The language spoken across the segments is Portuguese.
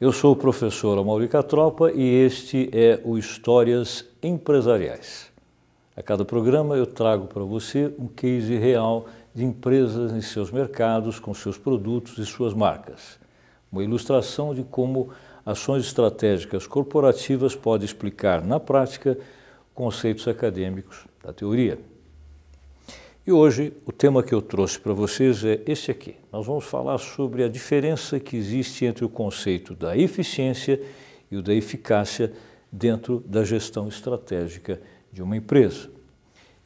Eu sou o professor Amaurica Tropa e este é o Histórias Empresariais. A cada programa eu trago para você um case real de empresas em seus mercados, com seus produtos e suas marcas. Uma ilustração de como ações estratégicas corporativas podem explicar na prática conceitos acadêmicos da teoria. E hoje o tema que eu trouxe para vocês é este aqui. Nós vamos falar sobre a diferença que existe entre o conceito da eficiência e o da eficácia dentro da gestão estratégica de uma empresa.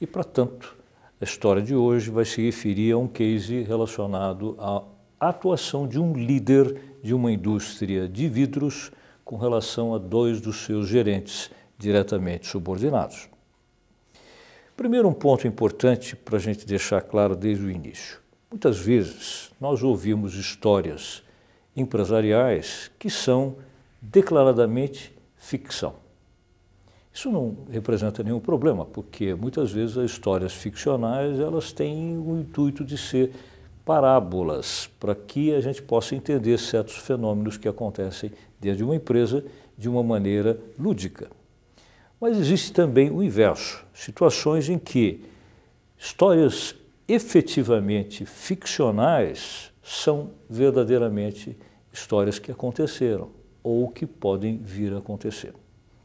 E, para tanto, a história de hoje vai se referir a um case relacionado à atuação de um líder de uma indústria de vidros com relação a dois dos seus gerentes diretamente subordinados. Primeiro, um ponto importante para a gente deixar claro desde o início. Muitas vezes nós ouvimos histórias empresariais que são declaradamente ficção. Isso não representa nenhum problema, porque muitas vezes as histórias ficcionais elas têm o intuito de ser parábolas para que a gente possa entender certos fenômenos que acontecem dentro de uma empresa de uma maneira lúdica. Mas existe também o inverso, situações em que histórias efetivamente ficcionais são verdadeiramente histórias que aconteceram ou que podem vir a acontecer.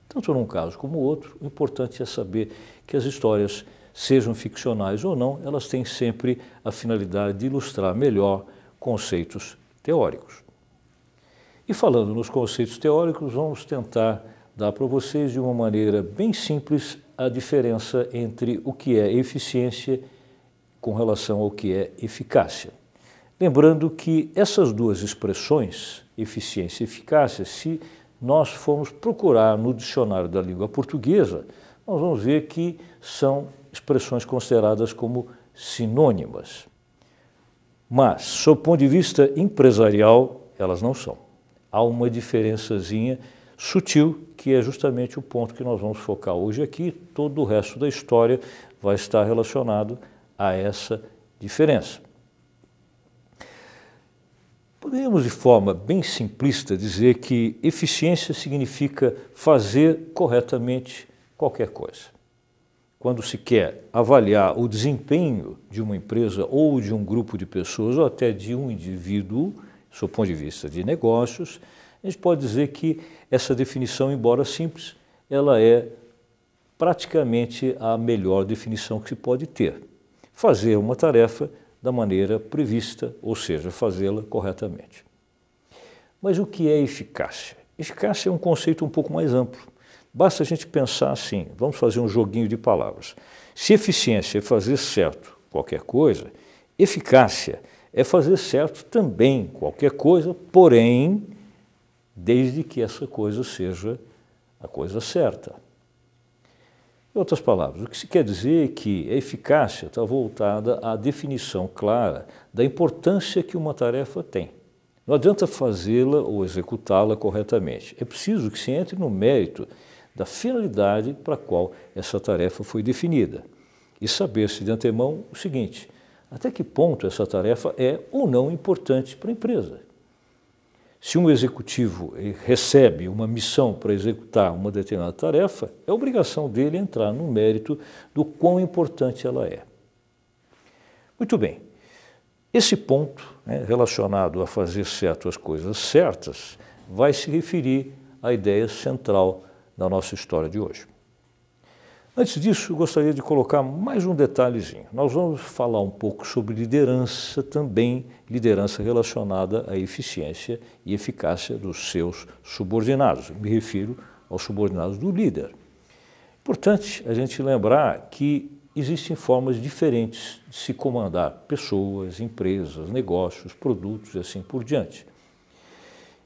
Tanto num caso como outro, o importante é saber que as histórias, sejam ficcionais ou não, elas têm sempre a finalidade de ilustrar melhor conceitos teóricos. E falando nos conceitos teóricos, vamos tentar dar para vocês de uma maneira bem simples a diferença entre o que é eficiência com relação ao que é eficácia. Lembrando que essas duas expressões, eficiência e eficácia, se nós formos procurar no dicionário da língua portuguesa, nós vamos ver que são expressões consideradas como sinônimas. Mas, sob o ponto de vista empresarial, elas não são. Há uma diferençazinha sutil, que é justamente o ponto que nós vamos focar hoje aqui. Todo o resto da história vai estar relacionado a essa diferença. Podemos, de forma bem simplista, dizer que eficiência significa fazer corretamente qualquer coisa. Quando se quer avaliar o desempenho de uma empresa ou de um grupo de pessoas ou até de um indivíduo, do ponto de vista de negócios, a gente pode dizer que essa definição, embora simples, ela é praticamente a melhor definição que se pode ter. Fazer uma tarefa da maneira prevista, ou seja, fazê-la corretamente. Mas o que é eficácia? Eficácia é um conceito um pouco mais amplo. Basta a gente pensar assim, vamos fazer um joguinho de palavras. Se eficiência é fazer certo qualquer coisa, eficácia é fazer certo também qualquer coisa, porém desde que essa coisa seja a coisa certa. Em outras palavras, o que se quer dizer é que a eficácia está voltada à definição clara da importância que uma tarefa tem. Não adianta fazê-la ou executá-la corretamente. É preciso que se entre no mérito da finalidade para a qual essa tarefa foi definida e saber-se de antemão o seguinte: até que ponto essa tarefa é ou não importante para a empresa. Se um executivo recebe uma missão para executar uma determinada tarefa, é obrigação dele entrar no mérito do quão importante ela é. Muito bem. Esse ponto, né, relacionado a fazer certas coisas certas, vai se referir à ideia central da nossa história de hoje. Antes disso, gostaria de colocar mais um detalhezinho. Nós vamos falar um pouco sobre liderança também, liderança relacionada à eficiência e eficácia dos seus subordinados. Me refiro aos subordinados do líder. Importante a gente lembrar que existem formas diferentes de se comandar pessoas, empresas, negócios, produtos e assim por diante.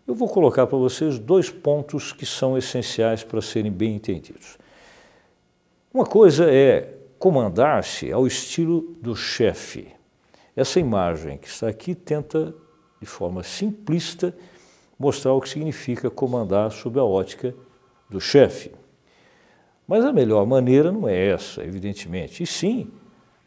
Eu vou colocar para vocês dois pontos que são essenciais para serem bem entendidos. Uma coisa é comandar-se ao estilo do chefe. Essa imagem que está aqui tenta, de forma simplista, mostrar o que significa comandar sob a ótica do chefe. Mas a melhor maneira não é essa, evidentemente, e sim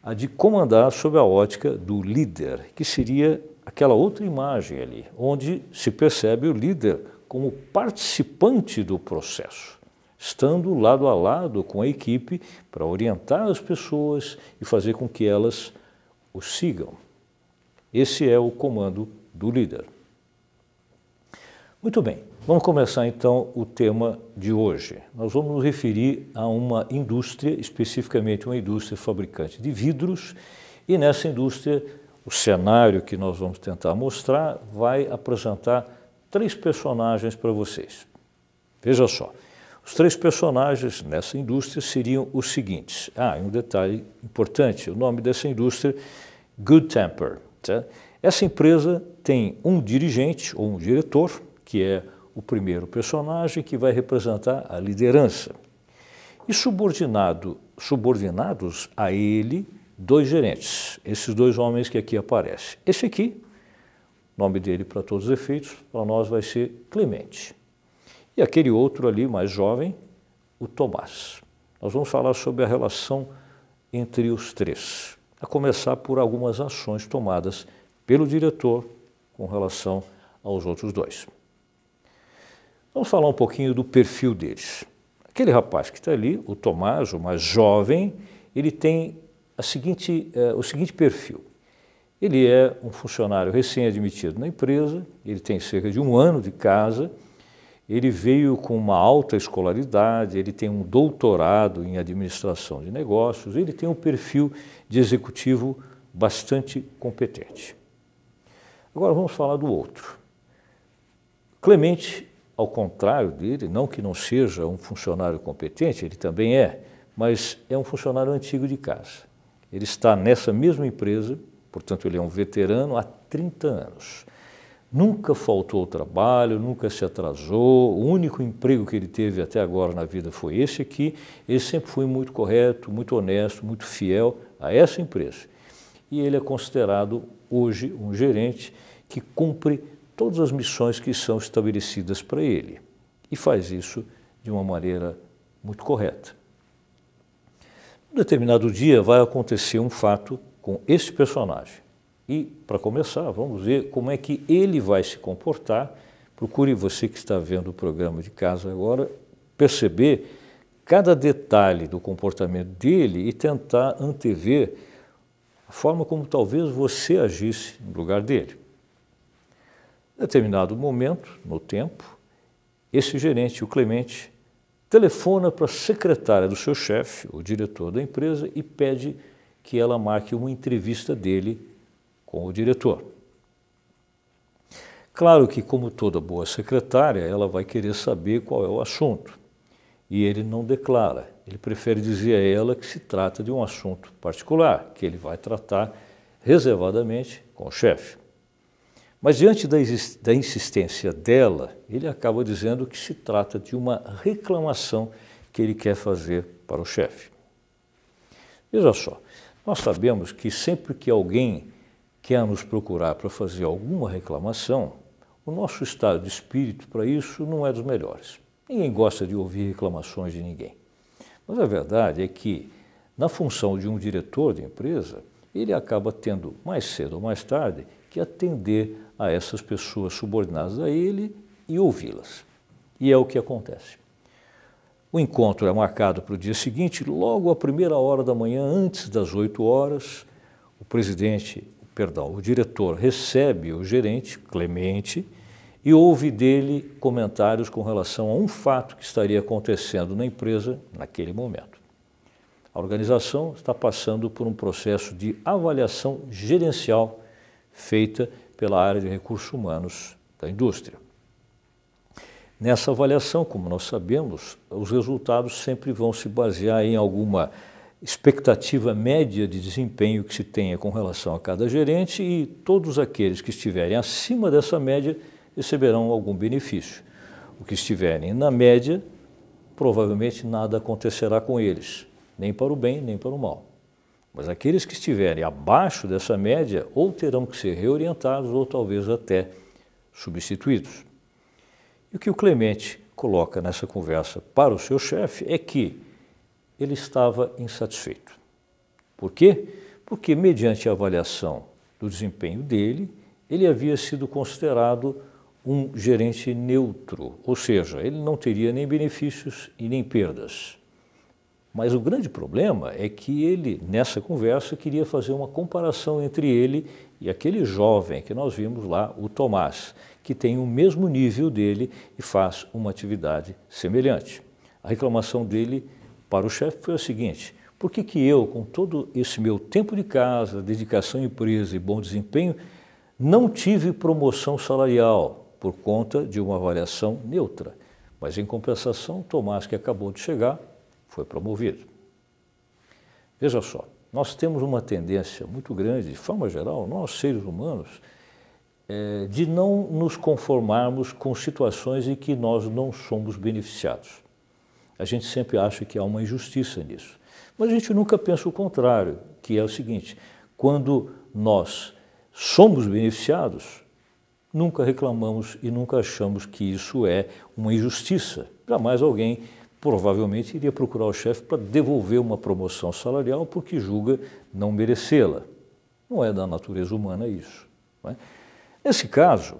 a de comandar sob a ótica do líder, que seria aquela outra imagem ali, onde se percebe o líder como participante do processo, estando lado a lado com a equipe para orientar as pessoas e fazer com que elas o sigam. Esse é o comando do líder. Muito bem, vamos começar então o tema de hoje. Nós vamos nos referir a uma indústria, especificamente uma indústria fabricante de vidros, e nessa indústria, o cenário que nós vamos tentar mostrar vai apresentar três personagens para vocês. Veja só, os três personagens nessa indústria seriam os seguintes. Ah, um detalhe importante: o nome dessa indústria, Good Temper. Tá? Essa empresa tem um dirigente ou um diretor, que é o primeiro personagem que vai representar a liderança. E subordinado, subordinados a ele, dois gerentes, esses dois homens que aqui aparecem. Esse aqui, nome dele para todos os efeitos, para nós vai ser Clemente. E aquele outro ali, mais jovem, o Tomás. Nós vamos falar sobre a relação entre os três, a começar por algumas ações tomadas pelo diretor com relação aos outros dois. Vamos falar um pouquinho do perfil deles. Aquele rapaz que está ali, o Tomás, o mais jovem, ele tem seguinte, eh, o seguinte perfil. Ele é um funcionário recém-admitido na empresa, ele tem cerca de um ano de casa, ele veio com uma alta escolaridade, ele tem um doutorado em administração de negócios, ele tem um perfil de executivo bastante competente. Agora vamos falar do outro. Clemente ao contrário dele, não que não seja um funcionário competente, ele também é, mas é um funcionário antigo de casa. Ele está nessa mesma empresa, portanto, ele é um veterano há 30 anos. Nunca faltou trabalho, nunca se atrasou. O único emprego que ele teve até agora na vida foi esse aqui. Ele sempre foi muito correto, muito honesto, muito fiel a essa empresa. E ele é considerado hoje um gerente que cumpre todas as missões que são estabelecidas para ele e faz isso de uma maneira muito correta. Um determinado dia vai acontecer um fato com esse personagem. E, para começar, vamos ver como é que ele vai se comportar. Procure você que está vendo o programa de casa agora perceber cada detalhe do comportamento dele e tentar antever a forma como talvez você agisse no lugar dele. Em determinado momento, no tempo, esse gerente, o Clemente, telefona para a secretária do seu chefe, o diretor da empresa, e pede que ela marque uma entrevista dele com o diretor. Claro que, como toda boa secretária, ela vai querer saber qual é o assunto. E ele não declara. Ele prefere dizer a ela que se trata de um assunto particular, que ele vai tratar reservadamente com o chefe. Mas diante da, da insistência dela, ele acaba dizendo que se trata de uma reclamação que ele quer fazer para o chefe. Veja só, nós sabemos que sempre que alguém quer nos procurar para fazer alguma reclamação, o nosso estado de espírito para isso não é dos melhores. Ninguém gosta de ouvir reclamações de ninguém. Mas a verdade é que, na função de um diretor de empresa, ele acaba tendo, mais cedo ou mais tarde, que atender a essas pessoas subordinadas a ele e ouvi-las. E é o que acontece. O encontro é marcado para o dia seguinte, logo à primeira hora da manhã, antes das 8 horas, o presidente, perdão, o diretor recebe o gerente, Clemente, e ouve dele comentários com relação a um fato que estaria acontecendo na empresa naquele momento. A organização está passando por um processo de avaliação gerencial feita pela área de recursos humanos da indústria. Nessa avaliação, como nós sabemos, os resultados sempre vão se basear em alguma expectativa média de desempenho que se tenha com relação a cada gerente e todos aqueles que estiverem acima dessa média receberão algum benefício. O que estiverem na média, provavelmente nada acontecerá com eles, nem para o bem, nem para o mal. Mas aqueles que estiverem abaixo dessa média ou terão que ser reorientados ou talvez até substituídos. E o que o Clemente coloca nessa conversa para o seu chefe é que ele estava insatisfeito. Por quê? Porque, mediante a avaliação do desempenho dele, ele havia sido considerado um gerente neutro, ou seja, ele não teria nem benefícios e nem perdas. Mas o grande problema é que ele, nessa conversa, queria fazer uma comparação entre ele e aquele jovem que nós vimos lá, o Tomás, que tem o mesmo nível dele e faz uma atividade semelhante. A reclamação dele para o chefe foi a seguinte: por que, que eu, com todo esse meu tempo de casa, dedicação à empresa e bom desempenho, não tive promoção salarial por conta de uma avaliação neutra? Mas, em compensação, Tomás, que acabou de chegar, foi promovido. Veja só, nós temos uma tendência muito grande, de forma geral, nós seres humanos, é, de não nos conformarmos com situações em que nós não somos beneficiados. A gente sempre acha que há uma injustiça nisso. Mas a gente nunca pensa o contrário, que é o seguinte: quando nós somos beneficiados, nunca reclamamos e nunca achamos que isso é uma injustiça. Jamais alguém provavelmente iria procurar o chefe para devolver uma promoção salarial porque julga não merecê-la. Não é da natureza humana isso. É? Nesse caso,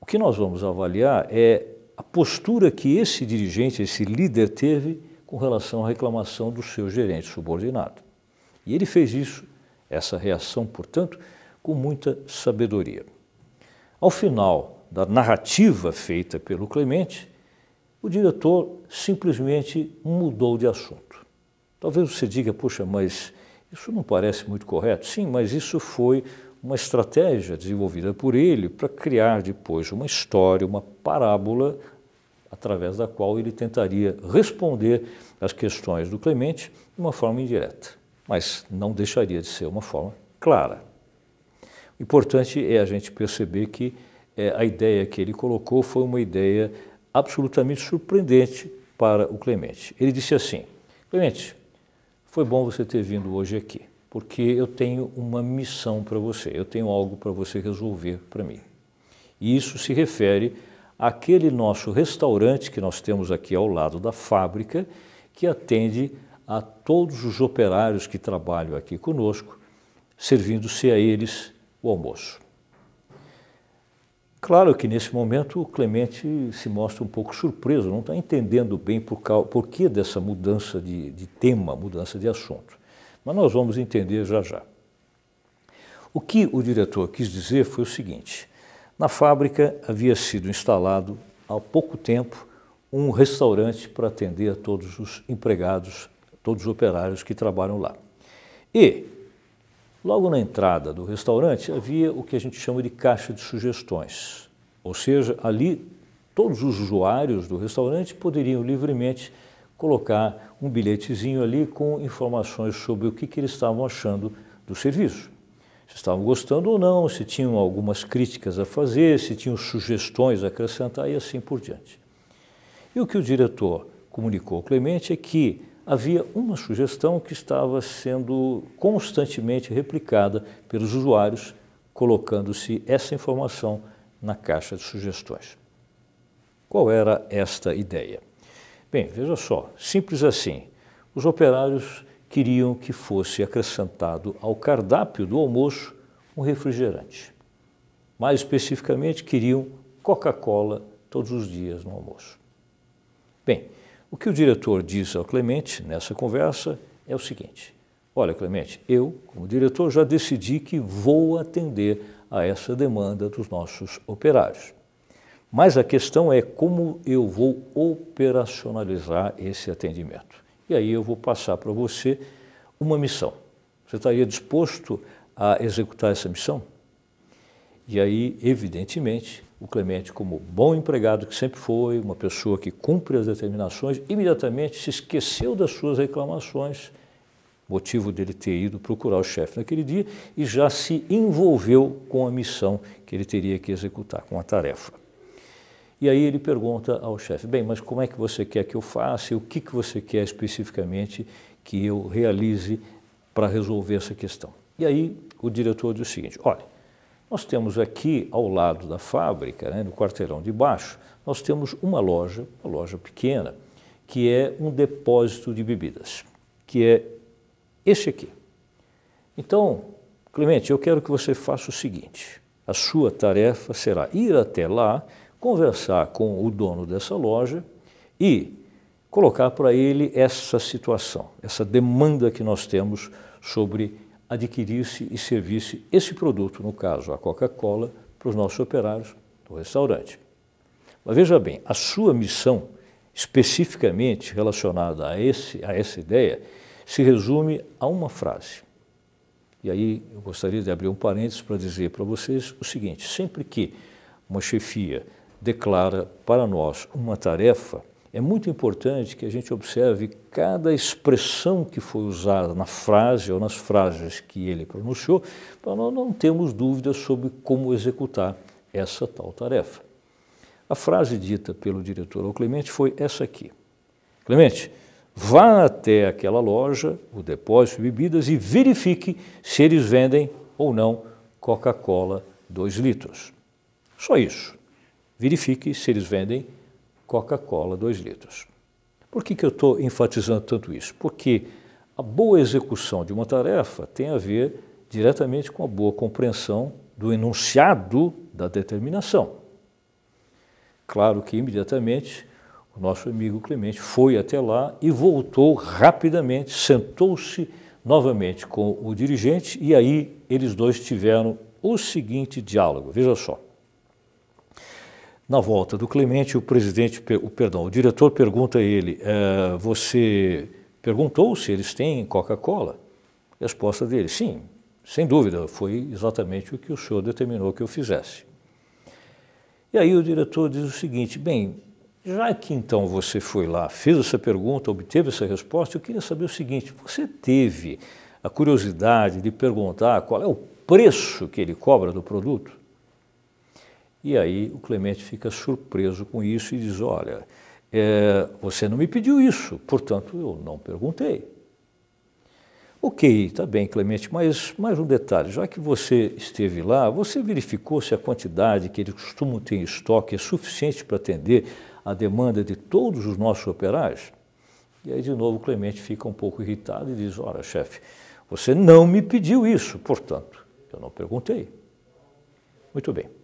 o que nós vamos avaliar é a postura que esse dirigente, esse líder teve com relação à reclamação do seu gerente subordinado. E ele fez isso, essa reação, portanto, com muita sabedoria. Ao final da narrativa feita pelo Clemente, o diretor simplesmente mudou de assunto. Talvez você diga, puxa, mas isso não parece muito correto. Sim, mas isso foi uma estratégia desenvolvida por ele para criar depois uma história, uma parábola, através da qual ele tentaria responder às questões do Clemente de uma forma indireta, mas não deixaria de ser uma forma clara. O importante é a gente perceber que é, a ideia que ele colocou foi uma ideia absolutamente surpreendente para o Clemente. Ele disse assim: Clemente, foi bom você ter vindo hoje aqui, porque eu tenho uma missão para você, eu tenho algo para você resolver para mim. E isso se refere àquele nosso restaurante que nós temos aqui ao lado da fábrica, que atende a todos os operários que trabalham aqui conosco, servindo-se a eles o almoço. Claro que nesse momento o Clemente se mostra um pouco surpreso, não está entendendo bem por, por que dessa mudança de, de tema, mudança de assunto. Mas nós vamos entender já já. O que o diretor quis dizer foi o seguinte: na fábrica havia sido instalado há pouco tempo um restaurante para atender a todos os empregados, todos os operários que trabalham lá. E Logo na entrada do restaurante havia o que a gente chama de caixa de sugestões, ou seja, ali todos os usuários do restaurante poderiam livremente colocar um bilhetezinho ali com informações sobre o que, que eles estavam achando do serviço. Se estavam gostando ou não, se tinham algumas críticas a fazer, se tinham sugestões a acrescentar e assim por diante. E o que o diretor comunicou ao Clemente é que havia uma sugestão que estava sendo constantemente replicada pelos usuários, colocando-se essa informação na caixa de sugestões. Qual era esta ideia? Bem, veja só, simples assim. Os operários queriam que fosse acrescentado ao cardápio do almoço um refrigerante. Mais especificamente, queriam Coca-Cola todos os dias no almoço. Bem, o que o diretor disse ao Clemente nessa conversa é o seguinte: Olha, Clemente, eu, como diretor, já decidi que vou atender a essa demanda dos nossos operários. Mas a questão é como eu vou operacionalizar esse atendimento. E aí eu vou passar para você uma missão. Você estaria disposto a executar essa missão? E aí, evidentemente, o Clemente, como bom empregado que sempre foi, uma pessoa que cumpre as determinações, imediatamente se esqueceu das suas reclamações, motivo dele ter ido procurar o chefe naquele dia, e já se envolveu com a missão que ele teria que executar, com a tarefa. E aí ele pergunta ao chefe: bem, mas como é que você quer que eu faça? E o que, que você quer especificamente que eu realize para resolver essa questão? E aí o diretor diz o seguinte: olha nós temos aqui ao lado da fábrica, né, no quarteirão de baixo, nós temos uma loja, uma loja pequena, que é um depósito de bebidas, que é esse aqui. Então, Clemente, eu quero que você faça o seguinte: a sua tarefa será ir até lá, conversar com o dono dessa loja e colocar para ele essa situação, essa demanda que nós temos sobre adquirir-se e servir-se esse produto, no caso a Coca-Cola, para os nossos operários do restaurante. Mas veja bem, a sua missão especificamente relacionada a, esse, a essa ideia se resume a uma frase. E aí eu gostaria de abrir um parênteses para dizer para vocês o seguinte: sempre que uma chefia declara para nós uma tarefa, é muito importante que a gente observe cada expressão que foi usada na frase ou nas frases que ele pronunciou, para nós não termos dúvidas sobre como executar essa tal tarefa. A frase dita pelo diretor ao Clemente foi essa aqui: Clemente, vá até aquela loja, o depósito de bebidas, e verifique se eles vendem ou não Coca-Cola 2 litros. Só isso. Verifique se eles vendem Coca-Cola 2 litros. Por que, que eu estou enfatizando tanto isso? Porque a boa execução de uma tarefa tem a ver diretamente com a boa compreensão do enunciado da determinação. Claro que imediatamente o nosso amigo Clemente foi até lá e voltou rapidamente, sentou-se novamente com o dirigente e aí eles dois tiveram o seguinte diálogo. Veja só. Na volta do Clemente, o presidente, o perdão, o diretor pergunta a ele: é, "Você perguntou se eles têm Coca-Cola?" Resposta dele: "Sim, sem dúvida, foi exatamente o que o senhor determinou que eu fizesse." E aí o diretor diz o seguinte: "Bem, já que então você foi lá, fez essa pergunta, obteve essa resposta, eu queria saber o seguinte: você teve a curiosidade de perguntar qual é o preço que ele cobra do produto?" E aí o Clemente fica surpreso com isso e diz: Olha, é, você não me pediu isso, portanto eu não perguntei. Ok, está bem, Clemente, mas mais um detalhe: já que você esteve lá, você verificou se a quantidade que eles costumam ter em estoque é suficiente para atender a demanda de todos os nossos operários? E aí, de novo, Clemente fica um pouco irritado e diz: Olha, chefe, você não me pediu isso, portanto, eu não perguntei. Muito bem.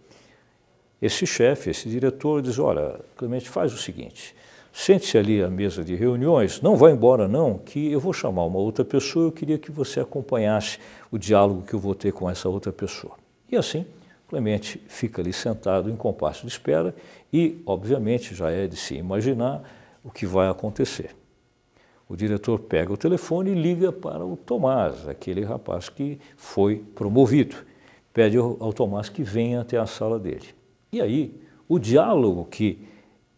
Esse chefe, esse diretor, diz: Olha, Clemente, faz o seguinte. Sente-se ali à mesa de reuniões, não vá embora não, que eu vou chamar uma outra pessoa, eu queria que você acompanhasse o diálogo que eu vou ter com essa outra pessoa. E assim, Clemente fica ali sentado em compasso de espera e, obviamente, já é de se imaginar o que vai acontecer. O diretor pega o telefone e liga para o Tomás, aquele rapaz que foi promovido. Pede ao Tomás que venha até a sala dele. E aí, o diálogo que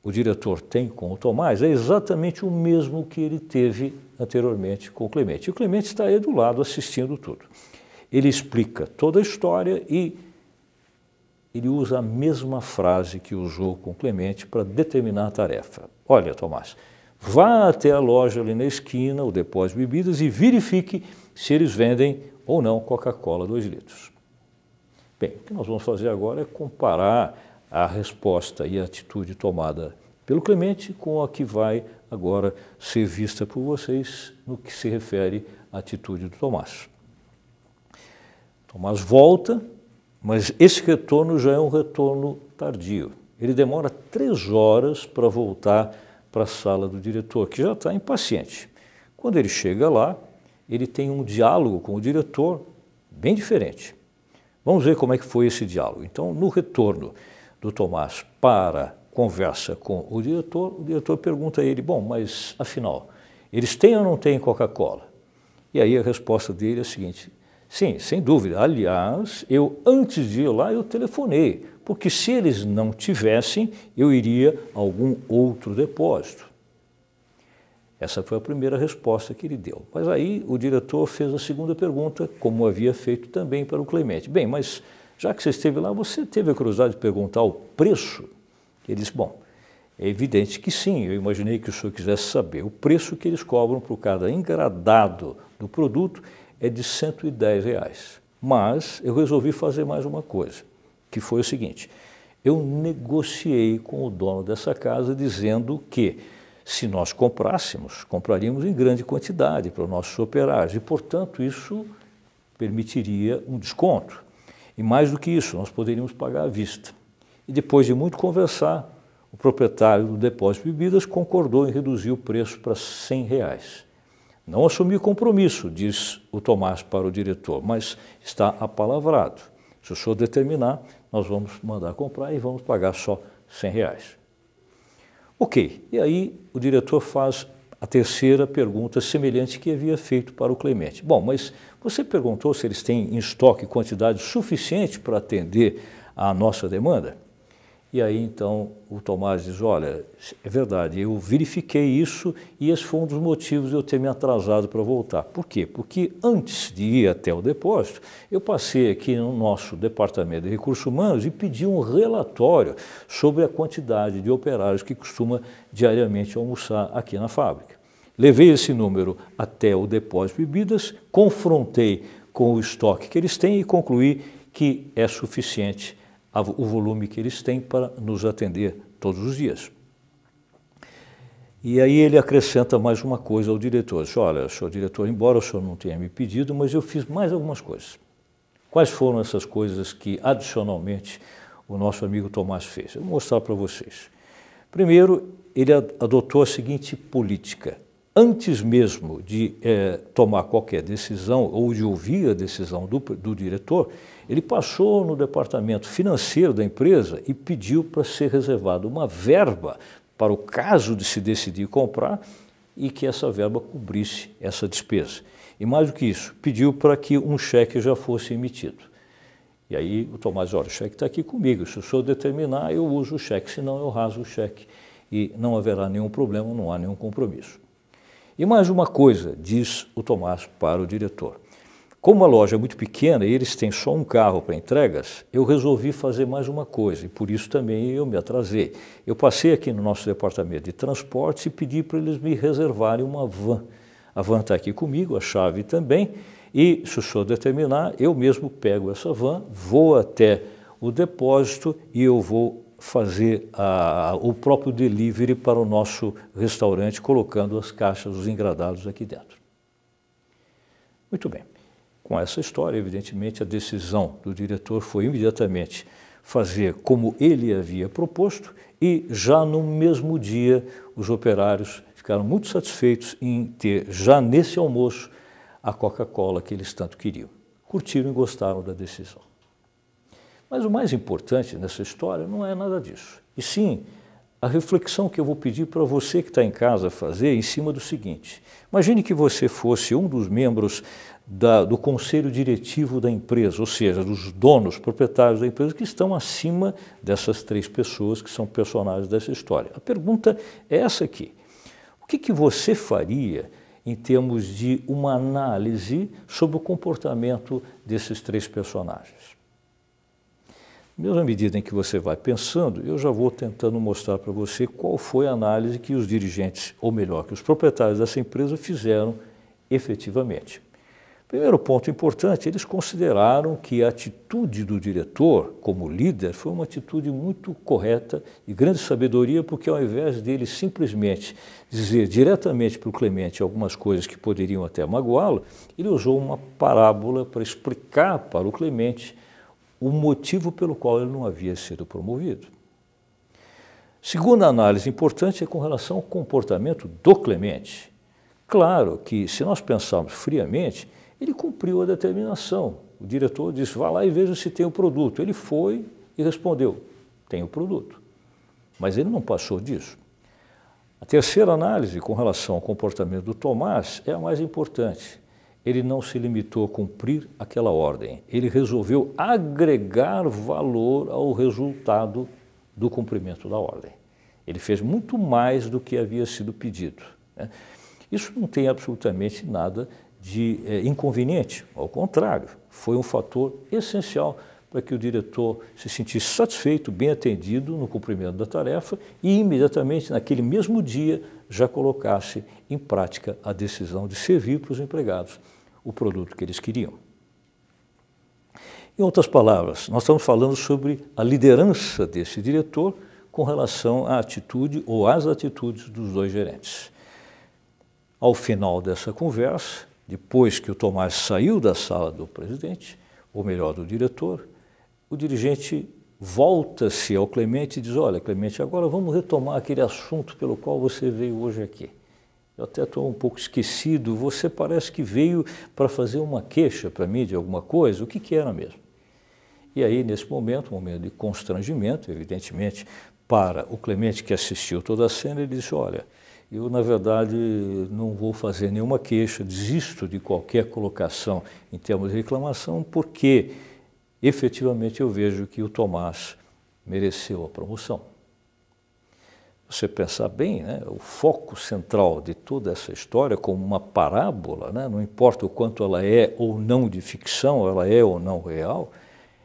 o diretor tem com o Tomás é exatamente o mesmo que ele teve anteriormente com o Clemente. E o Clemente está aí do lado assistindo tudo. Ele explica toda a história e ele usa a mesma frase que usou com o Clemente para determinar a tarefa. Olha, Tomás, vá até a loja ali na esquina, o depósito de bebidas, e verifique se eles vendem ou não Coca-Cola 2 litros. Bem, o que nós vamos fazer agora é comparar a resposta e a atitude tomada pelo Clemente com a que vai agora ser vista por vocês no que se refere à atitude do Tomás. Tomás volta, mas esse retorno já é um retorno tardio. Ele demora três horas para voltar para a sala do diretor, que já está impaciente. Quando ele chega lá, ele tem um diálogo com o diretor bem diferente. Vamos ver como é que foi esse diálogo. Então, no retorno do Tomás para conversa com o diretor, o diretor pergunta a ele: Bom, mas afinal, eles têm ou não têm Coca-Cola? E aí a resposta dele é a seguinte: Sim, sem dúvida. Aliás, eu antes de ir lá eu telefonei, porque se eles não tivessem, eu iria a algum outro depósito. Essa foi a primeira resposta que ele deu. Mas aí o diretor fez a segunda pergunta, como havia feito também para o Clemente. Bem, mas já que você esteve lá, você teve a curiosidade de perguntar o preço? Ele disse: Bom, é evidente que sim, eu imaginei que o senhor quisesse saber. O preço que eles cobram por cada engradado do produto é de 110 reais. Mas eu resolvi fazer mais uma coisa, que foi o seguinte: eu negociei com o dono dessa casa dizendo que se nós comprássemos, compraríamos em grande quantidade para os nossos operários e, portanto, isso permitiria um desconto. E mais do que isso, nós poderíamos pagar à vista. E depois de muito conversar, o proprietário do depósito de bebidas concordou em reduzir o preço para 100 reais. Não assumi compromisso, diz o Tomás para o diretor, mas está apalavrado. Se o senhor determinar, nós vamos mandar comprar e vamos pagar só 100 reais. Ok, e aí o diretor faz a terceira pergunta semelhante que havia feito para o Clemente. Bom, mas você perguntou se eles têm em estoque quantidade suficiente para atender à nossa demanda? E aí então o Tomás diz: Olha, é verdade, eu verifiquei isso e esse foi um dos motivos de eu ter me atrasado para voltar. Por quê? Porque antes de ir até o depósito, eu passei aqui no nosso departamento de recursos humanos e pedi um relatório sobre a quantidade de operários que costuma diariamente almoçar aqui na fábrica. Levei esse número até o depósito de bebidas, confrontei com o estoque que eles têm e concluí que é suficiente o volume que eles têm para nos atender todos os dias. E aí ele acrescenta mais uma coisa ao diretor. Diz, olha, senhor diretor, embora o senhor não tenha me pedido, mas eu fiz mais algumas coisas. Quais foram essas coisas que, adicionalmente, o nosso amigo Tomás fez? Eu vou mostrar para vocês. Primeiro, ele adotou a seguinte política. Antes mesmo de é, tomar qualquer decisão ou de ouvir a decisão do, do diretor, ele passou no departamento financeiro da empresa e pediu para ser reservada uma verba para o caso de se decidir comprar e que essa verba cobrisse essa despesa. E mais do que isso, pediu para que um cheque já fosse emitido. E aí o Tomás, olha, o cheque está aqui comigo, se o senhor determinar, eu uso o cheque, senão eu raso o cheque e não haverá nenhum problema, não há nenhum compromisso. E mais uma coisa, diz o Tomás para o diretor. Como a loja é muito pequena e eles têm só um carro para entregas, eu resolvi fazer mais uma coisa e por isso também eu me atrasei. Eu passei aqui no nosso departamento de transportes e pedi para eles me reservarem uma van. A van está aqui comigo, a chave também, e se o senhor determinar, eu mesmo pego essa van, vou até o depósito e eu vou fazer a, o próprio delivery para o nosso restaurante, colocando as caixas, os engradados aqui dentro. Muito bem. Com essa história, evidentemente, a decisão do diretor foi imediatamente fazer como ele havia proposto e já no mesmo dia os operários ficaram muito satisfeitos em ter já nesse almoço a Coca-Cola que eles tanto queriam. Curtiram e gostaram da decisão. Mas o mais importante nessa história não é nada disso. E sim a reflexão que eu vou pedir para você que está em casa fazer em cima do seguinte: imagine que você fosse um dos membros da, do conselho diretivo da empresa, ou seja, dos donos, proprietários da empresa que estão acima dessas três pessoas que são personagens dessa história. A pergunta é essa aqui: o que, que você faria em termos de uma análise sobre o comportamento desses três personagens? Mesmo à medida em que você vai pensando, eu já vou tentando mostrar para você qual foi a análise que os dirigentes, ou melhor, que os proprietários dessa empresa fizeram efetivamente. Primeiro ponto importante, eles consideraram que a atitude do diretor como líder foi uma atitude muito correta e grande sabedoria, porque ao invés dele simplesmente dizer diretamente para o Clemente algumas coisas que poderiam até magoá-lo, ele usou uma parábola para explicar para o Clemente o motivo pelo qual ele não havia sido promovido. Segunda análise importante é com relação ao comportamento do Clemente. Claro que, se nós pensarmos friamente, ele cumpriu a determinação. O diretor disse: vá lá e veja se tem o produto. Ele foi e respondeu: tem o produto. Mas ele não passou disso. A terceira análise com relação ao comportamento do Tomás é a mais importante. Ele não se limitou a cumprir aquela ordem, ele resolveu agregar valor ao resultado do cumprimento da ordem. Ele fez muito mais do que havia sido pedido. Né? Isso não tem absolutamente nada de é, inconveniente, ao contrário, foi um fator essencial para que o diretor se sentisse satisfeito, bem atendido no cumprimento da tarefa e imediatamente, naquele mesmo dia, já colocasse em prática a decisão de servir para os empregados o produto que eles queriam. Em outras palavras, nós estamos falando sobre a liderança desse diretor com relação à atitude ou às atitudes dos dois gerentes. Ao final dessa conversa, depois que o Tomás saiu da sala do presidente, ou melhor, do diretor, o dirigente volta-se ao Clemente e diz: Olha, Clemente, agora vamos retomar aquele assunto pelo qual você veio hoje aqui. Eu até estou um pouco esquecido, você parece que veio para fazer uma queixa para mim de alguma coisa, o que, que era mesmo? E aí, nesse momento, um momento de constrangimento, evidentemente, para o Clemente que assistiu toda a cena, ele disse: Olha, eu na verdade não vou fazer nenhuma queixa, desisto de qualquer colocação em termos de reclamação, porque efetivamente eu vejo que o Tomás mereceu a promoção. Você pensar bem, né, o foco central de toda essa história, como uma parábola, né, não importa o quanto ela é ou não de ficção, ela é ou não real,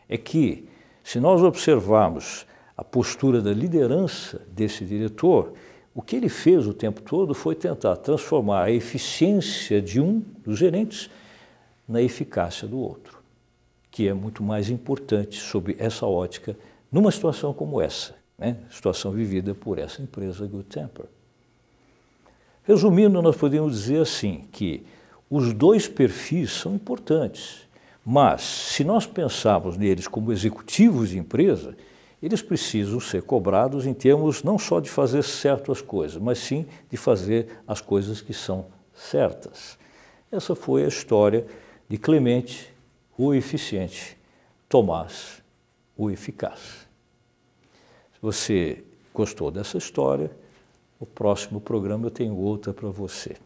é que, se nós observarmos a postura da liderança desse diretor, o que ele fez o tempo todo foi tentar transformar a eficiência de um dos gerentes na eficácia do outro que é muito mais importante sob essa ótica numa situação como essa, né? situação vivida por essa empresa Good Temper. Resumindo, nós podemos dizer assim que os dois perfis são importantes, mas se nós pensarmos neles como executivos de empresa, eles precisam ser cobrados em termos não só de fazer certas coisas, mas sim de fazer as coisas que são certas. Essa foi a história de Clemente o eficiente, Tomás, o eficaz. Você gostou dessa história, o próximo programa eu tenho outra para você.